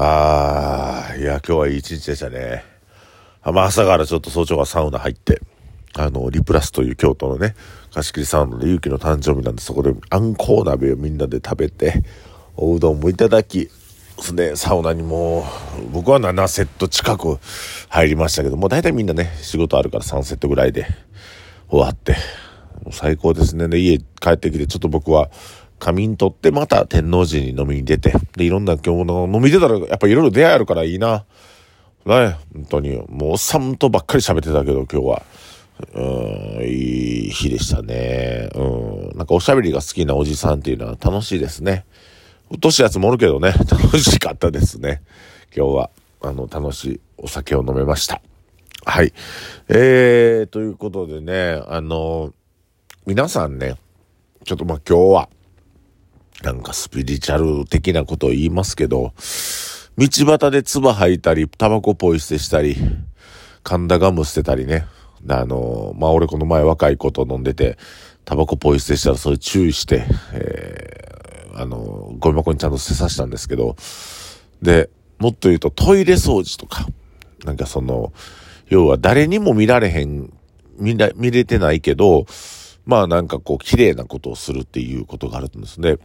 あー、いや、今日はいい一日でしたね。まあ、朝からちょっと早朝はサウナ入って、あの、リプラスという京都のね、貸し切りサウナで勇気の誕生日なんで、そこであんこう鍋をみんなで食べて、おうどんもいただき、ですね、サウナにも、僕は7セット近く入りましたけど、もう大体みんなね、仕事あるから3セットぐらいで終わって、最高ですね。で、家帰ってきて、ちょっと僕は仮眠取ってまた天王寺に飲みに出て、で、いろんな今日の飲み出たらやっぱいろいろ出会えるからいいな。ね、本当に、もうおっさんとばっかり喋ってたけど今日は。うん、いい日でしたね。うん。なんかおしゃべりが好きなおじさんっていうのは楽しいですね。うっとしやつもおるけどね、楽しかったですね。今日は、あの、楽しいお酒を飲めました。はい。えー、ということでね、あの、皆さんね、ちょっとまあ今日は、なんかスピリチュアル的なことを言いますけど、道端で唾吐いたり、タバコポイ捨てしたり、神田ガム捨てたりね。あの、まあ、俺この前若い子と飲んでて、タバコポイ捨てしたらそれ注意して、えー、あの、ゴミ箱にちゃんと捨てさせたんですけど、で、もっと言うとトイレ掃除とか、なんかその、要は誰にも見られへん、見ら、見れてないけど、まあなんかこう綺麗なことをするっていうことがあるんですね。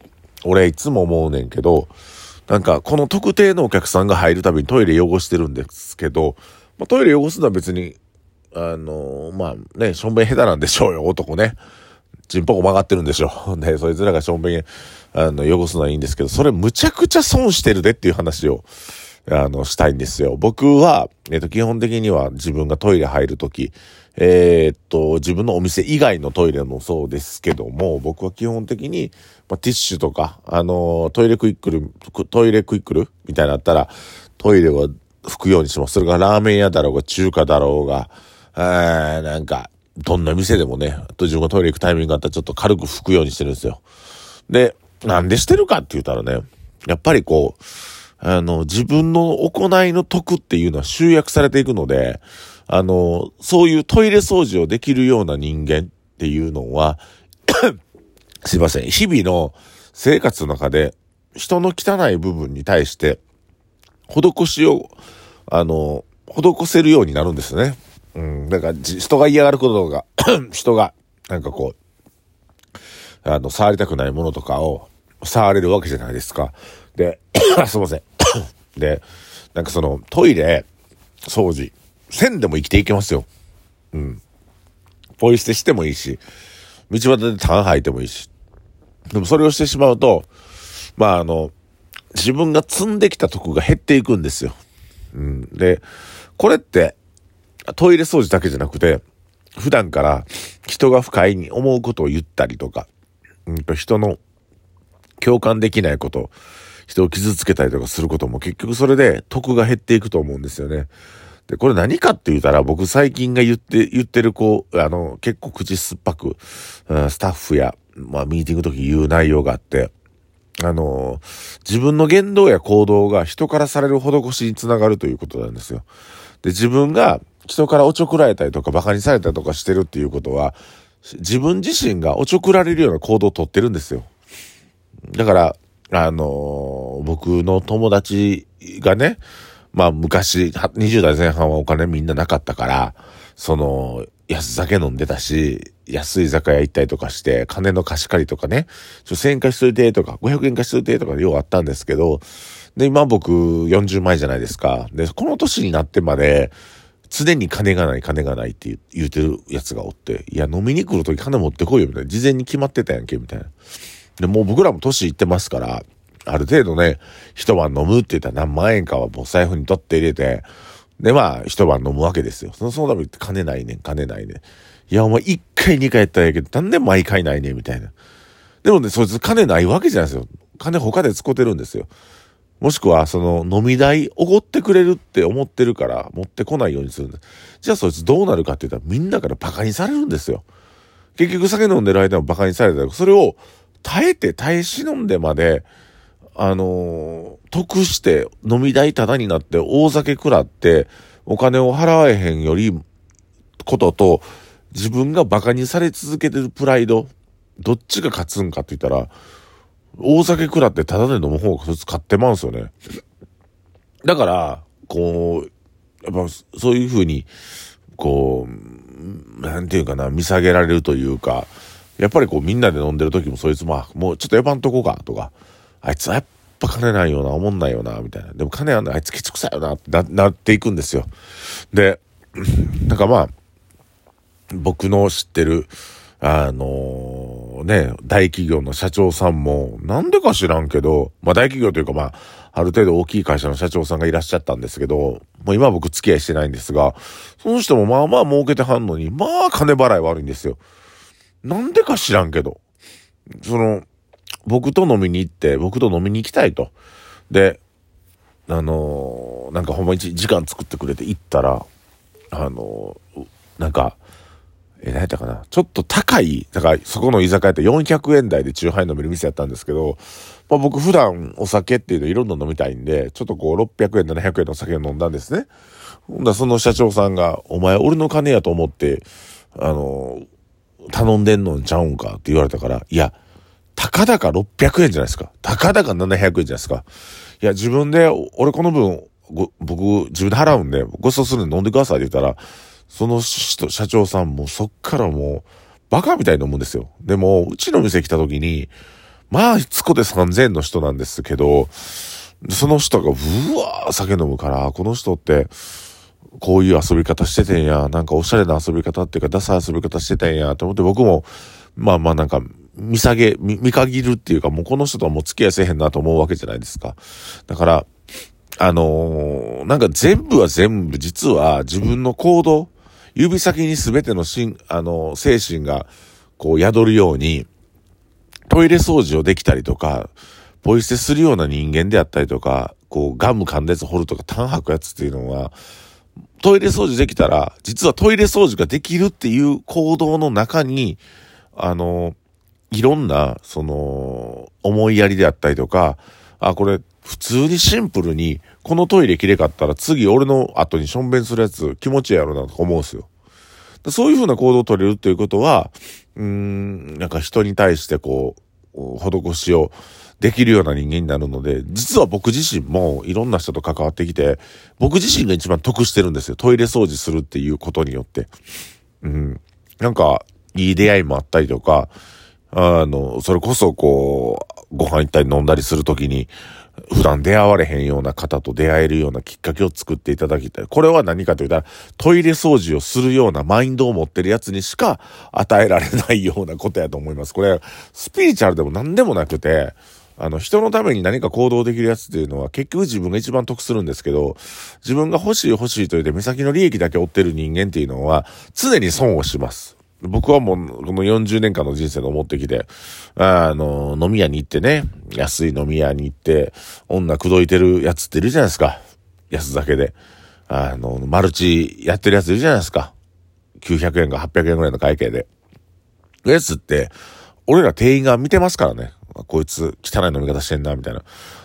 俺いつも思うねんけど、なんかこの特定のお客さんが入るたびにトイレ汚してるんですけど、まあ、トイレ汚すのは別に、あのー、まあね、しょんべん下手なんでしょうよ、男ね。ちんぽこ曲がってるんでしょう。で、そいつらがしょんべん、あの、汚すのはいいんですけど、それむちゃくちゃ損してるでっていう話を、あの、したいんですよ。僕は、えっ、と、基本的には自分がトイレ入るとき、えー、っと、自分のお店以外のトイレもそうですけども、僕は基本的に、まあ、ティッシュとか、あのトイレクイックル、トイレクイックル？みたいなのあったら、トイレは拭くようにします。それがラーメン屋だろうが、中華だろうが、えー、なんか、どんな店でもね、と自分がトイレ行くタイミングがあったらちょっと軽く拭くようにしてるんですよ。で、なんでしてるかって言ったらね、やっぱりこう、あの、自分の行いの得っていうのは集約されていくので、あの、そういうトイレ掃除をできるような人間っていうのは すいません、日々の生活の中で人の汚い部分に対して、施しを、あの、施せるようになるんですね。うん、だから人が嫌がることが 人が、なんかこう、あの、触りたくないものとかを触れるわけじゃないですか。で、すいません。で、なんかそのトイレ掃除、線でも生きていけますよ。うん。ポイ捨てしてもいいし、道端で痰吐いてもいいし。でもそれをしてしまうと、まああの、自分が積んできたとこが減っていくんですよ。うん。で、これって、トイレ掃除だけじゃなくて、普段から人が不快に思うことを言ったりとか、うんと人の共感できないこと、人を傷つけたりとかすることも結局それで得が減っていくと思うんですよね。で、これ何かって言ったら、僕最近が言って、言ってるこう、あの、結構口酸っぱく、スタッフや、まあ、ミーティング時言う内容があって、あの、自分の言動や行動が人からされる施しにつながるということなんですよ。で、自分が人からおちょくられたりとか馬鹿にされたりとかしてるっていうことは、自分自身がおちょくられるような行動をとってるんですよ。だから、あの僕の友達がね、まあ昔、20代前半はお金みんななかったから、その、安酒飲んでたし、安い酒屋行ったりとかして、金の貸し借りとかね、ちょ、1000円貸しといてとか、500円貸しといてとかでようあったんですけど、で、今僕40前じゃないですか。で、この年になってまで、常に金がない金がないって言うてるやつがおって、いや、飲みに来るとき金持ってこいよ、みたいな。事前に決まってたやんけ、みたいな。で、もう僕らも年いってますから、ある程度ね、一晩飲むって言ったら何万円かはもう財布に取って入れて、で、まあ、一晩飲むわけですよ。その、そのために金ないねん、金ないねん。いや、お前一回二回やったらええけど、なんで毎回ないねん、みたいな。でもね、そいつ金ないわけじゃないですよ。金他で使ってるんですよ。もしくは、その、飲み代、おごってくれるって思ってるから、持ってこないようにするんです。じゃあそいつどうなるかって言ったら、みんなから馬鹿にされるんですよ。結局酒飲んでる間も馬鹿にされたら、それを耐えて耐え忍んでまで、あのー、得して飲み代タダになって大酒食らってお金を払えへんよりことと自分が馬鹿にされ続けてるプライド、どっちが勝つんかって言ったら、大酒食らってタダで飲む方が普通勝ってまうんすよね。だから、こう、やっぱそういうふうに、こう、なんていうかな、見下げられるというか、やっぱりこうみんなで飲んでる時もそいつも、あもうちょっとやばんとこか、とか、あいつはやっぱ金ないよな、思んないよな、みたいな。でも金あんのあいつケチくさよな、ってななっていくんですよ。で、なんかまあ、僕の知ってる、あのね、大企業の社長さんも、なんでか知らんけど、まあ大企業というかまあ、ある程度大きい会社の社長さんがいらっしゃったんですけど、もう今僕付き合いしてないんですが、その人もまあまあ儲けてはんのに、まあ金払い悪いんですよ。なんでか知らんけど。その、僕と飲みに行って、僕と飲みに行きたいと。で、あのなんかほんまに時間作ってくれて行ったら、あのなんか、え、何やったかなちょっと高い、だからそこの居酒屋って400円台でチューハイ飲める店やったんですけど、まあ僕普段お酒っていうのいろんな飲みたいんで、ちょっとこう600円、700円のお酒を飲んだんですね。ほんだその社長さんが、お前俺の金やと思って、あの、頼んでんのんちゃうんかって言われたから、いや、たかだか600円じゃないですか。たかだか700円じゃないですか。いや、自分で、俺この分、ご僕、自分で払うんで、ご馳走するんで飲んでくださいって言ったら、その人、社長さんもそっからもう、バカみたいに飲むんですよ。でも、うちの店来た時に、まあ、いつこで3000円の人なんですけど、その人が、うわー酒飲むから、この人って、こういう遊び方しててんや、なんかおしゃれな遊び方っていうか、ダサい遊び方してたんや、と思って僕も、まあまあなんか、見下げ、見、見限るっていうか、もうこの人とはもう付き合いせへんなと思うわけじゃないですか。だから、あのーなんか全部は全部、実は自分の行動、指先に全てのしん、あのー精神が、こう宿るように、トイレ掃除をできたりとか、ポイ捨てするような人間であったりとか、こうガム噛んだやつ掘るとか、痰吐くやつっていうのは、トイレ掃除できたら、実はトイレ掃除ができるっていう行動の中に、あの、いろんな、その、思いやりであったりとか、あ、これ、普通にシンプルに、このトイレきれかったら次俺の後にしょんべんするやつ気持ちいいやろなとか思うんすよ。そういうふうな行動を取れるっていうことは、うーん、なんか人に対してこう、施しをできるような人間になるので、実は僕自身もいろんな人と関わってきて、僕自身が一番得してるんですよ。トイレ掃除するっていうことによって。うん。なんか、いい出会いもあったりとか、あの、それこそこう、ご飯行ったり飲んだりするときに、普段出会われへんような方と出会えるようなきっかけを作っていただきたい。これは何かというと、トイレ掃除をするようなマインドを持ってるやつにしか与えられないようなことやと思います。これ、スピリチュアルでも何でもなくて、あの、人のために何か行動できるやつっていうのは結局自分が一番得するんですけど、自分が欲しい欲しいと言って目先の利益だけ追ってる人間っていうのは常に損をします。僕はもう、この40年間の人生で思ってきて、あの、飲み屋に行ってね、安い飲み屋に行って、女口説いてるやつっているじゃないですか。安酒で。あの、マルチやってるやついるじゃないですか。900円か800円ぐらいの会計で。やつって、俺ら店員が見てますからね。こいつ汚い飲み方してんな、みたいな。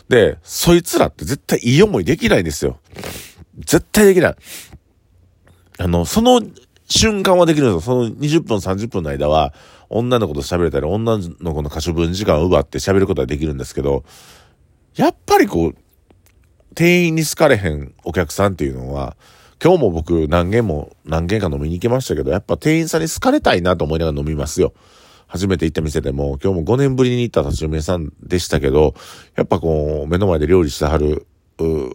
で、そいつらって絶対いい思いできないんですよ。絶対できない。あの、その瞬間はできるんですよ。その20分、30分の間は、女の子と喋れたり、女の子の可処分時間を奪って喋ることはできるんですけど、やっぱりこう、店員に好かれへんお客さんっていうのは、今日も僕何軒も何軒か飲みに行きましたけど、やっぱ店員さんに好かれたいなと思いながら飲みますよ。初めて行った店でも、今日も5年ぶりに行った立ち飲み屋さんでしたけど、やっぱこう、目の前で料理してはる、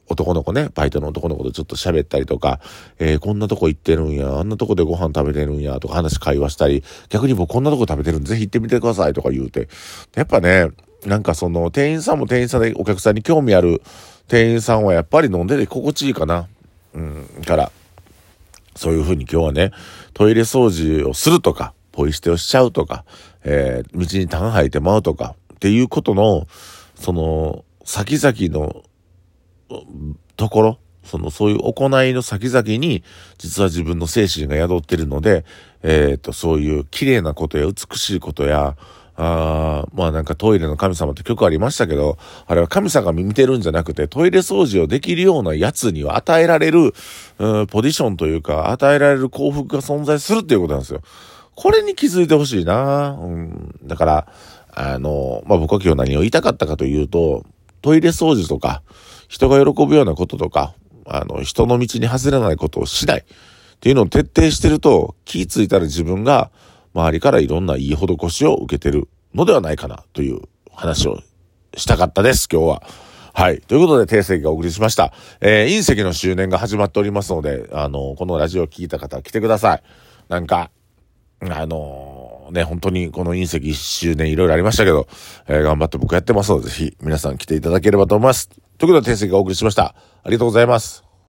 男の子ね、バイトの男の子とちょっと喋ったりとか、えーこんなとこ行ってるんや、あんなとこでご飯食べてるんや、とか話会話したり、逆に僕こんなとこ食べてるんで、ぜひ行ってみてくださいとか言うて。やっぱね、なんかその、店員さんも店員さんでお客さんに興味ある店員さんはやっぱり飲んでて心地いいかな。うん、から、そういうふうに今日はね、トイレ掃除をするとか、ポイ捨てをしちゃうとか、えー道に痰吐いてまうとか、っていうことの、その、先々の、ところ、その、そういう行いの先々に、実は自分の精神が宿ってるので、えっ、と、そういう綺麗なことや美しいことや、あーまあなんかトイレの神様って曲ありましたけど、あれは神様が見てるんじゃなくて、トイレ掃除をできるようなやつには与えられる、うんポジションというか、与えられる幸福が存在するっていうことなんですよ。これに気づいてほしいなうん。だから、あの、まあ僕は今日何を言いたかったかというと、トイレ掃除とか、人が喜ぶようなこととか、あの、人の道に外れないことをしないっていうのを徹底してると、気ぃついたら自分が周りからいろんないい施しを受けてるのではないかなという話をしたかったです、今日は。はい。ということで、定石がお送りしました。えー、隕石の周年が始まっておりますので、あの、このラジオを聞いた方来てください。なんか、あのー、ね、本当にこの隕石1周年いろいろありましたけど、えー、頑張って僕やってますので、ぜひ皆さん来ていただければと思います。ということで、天石がお送りしました。ありがとうございます。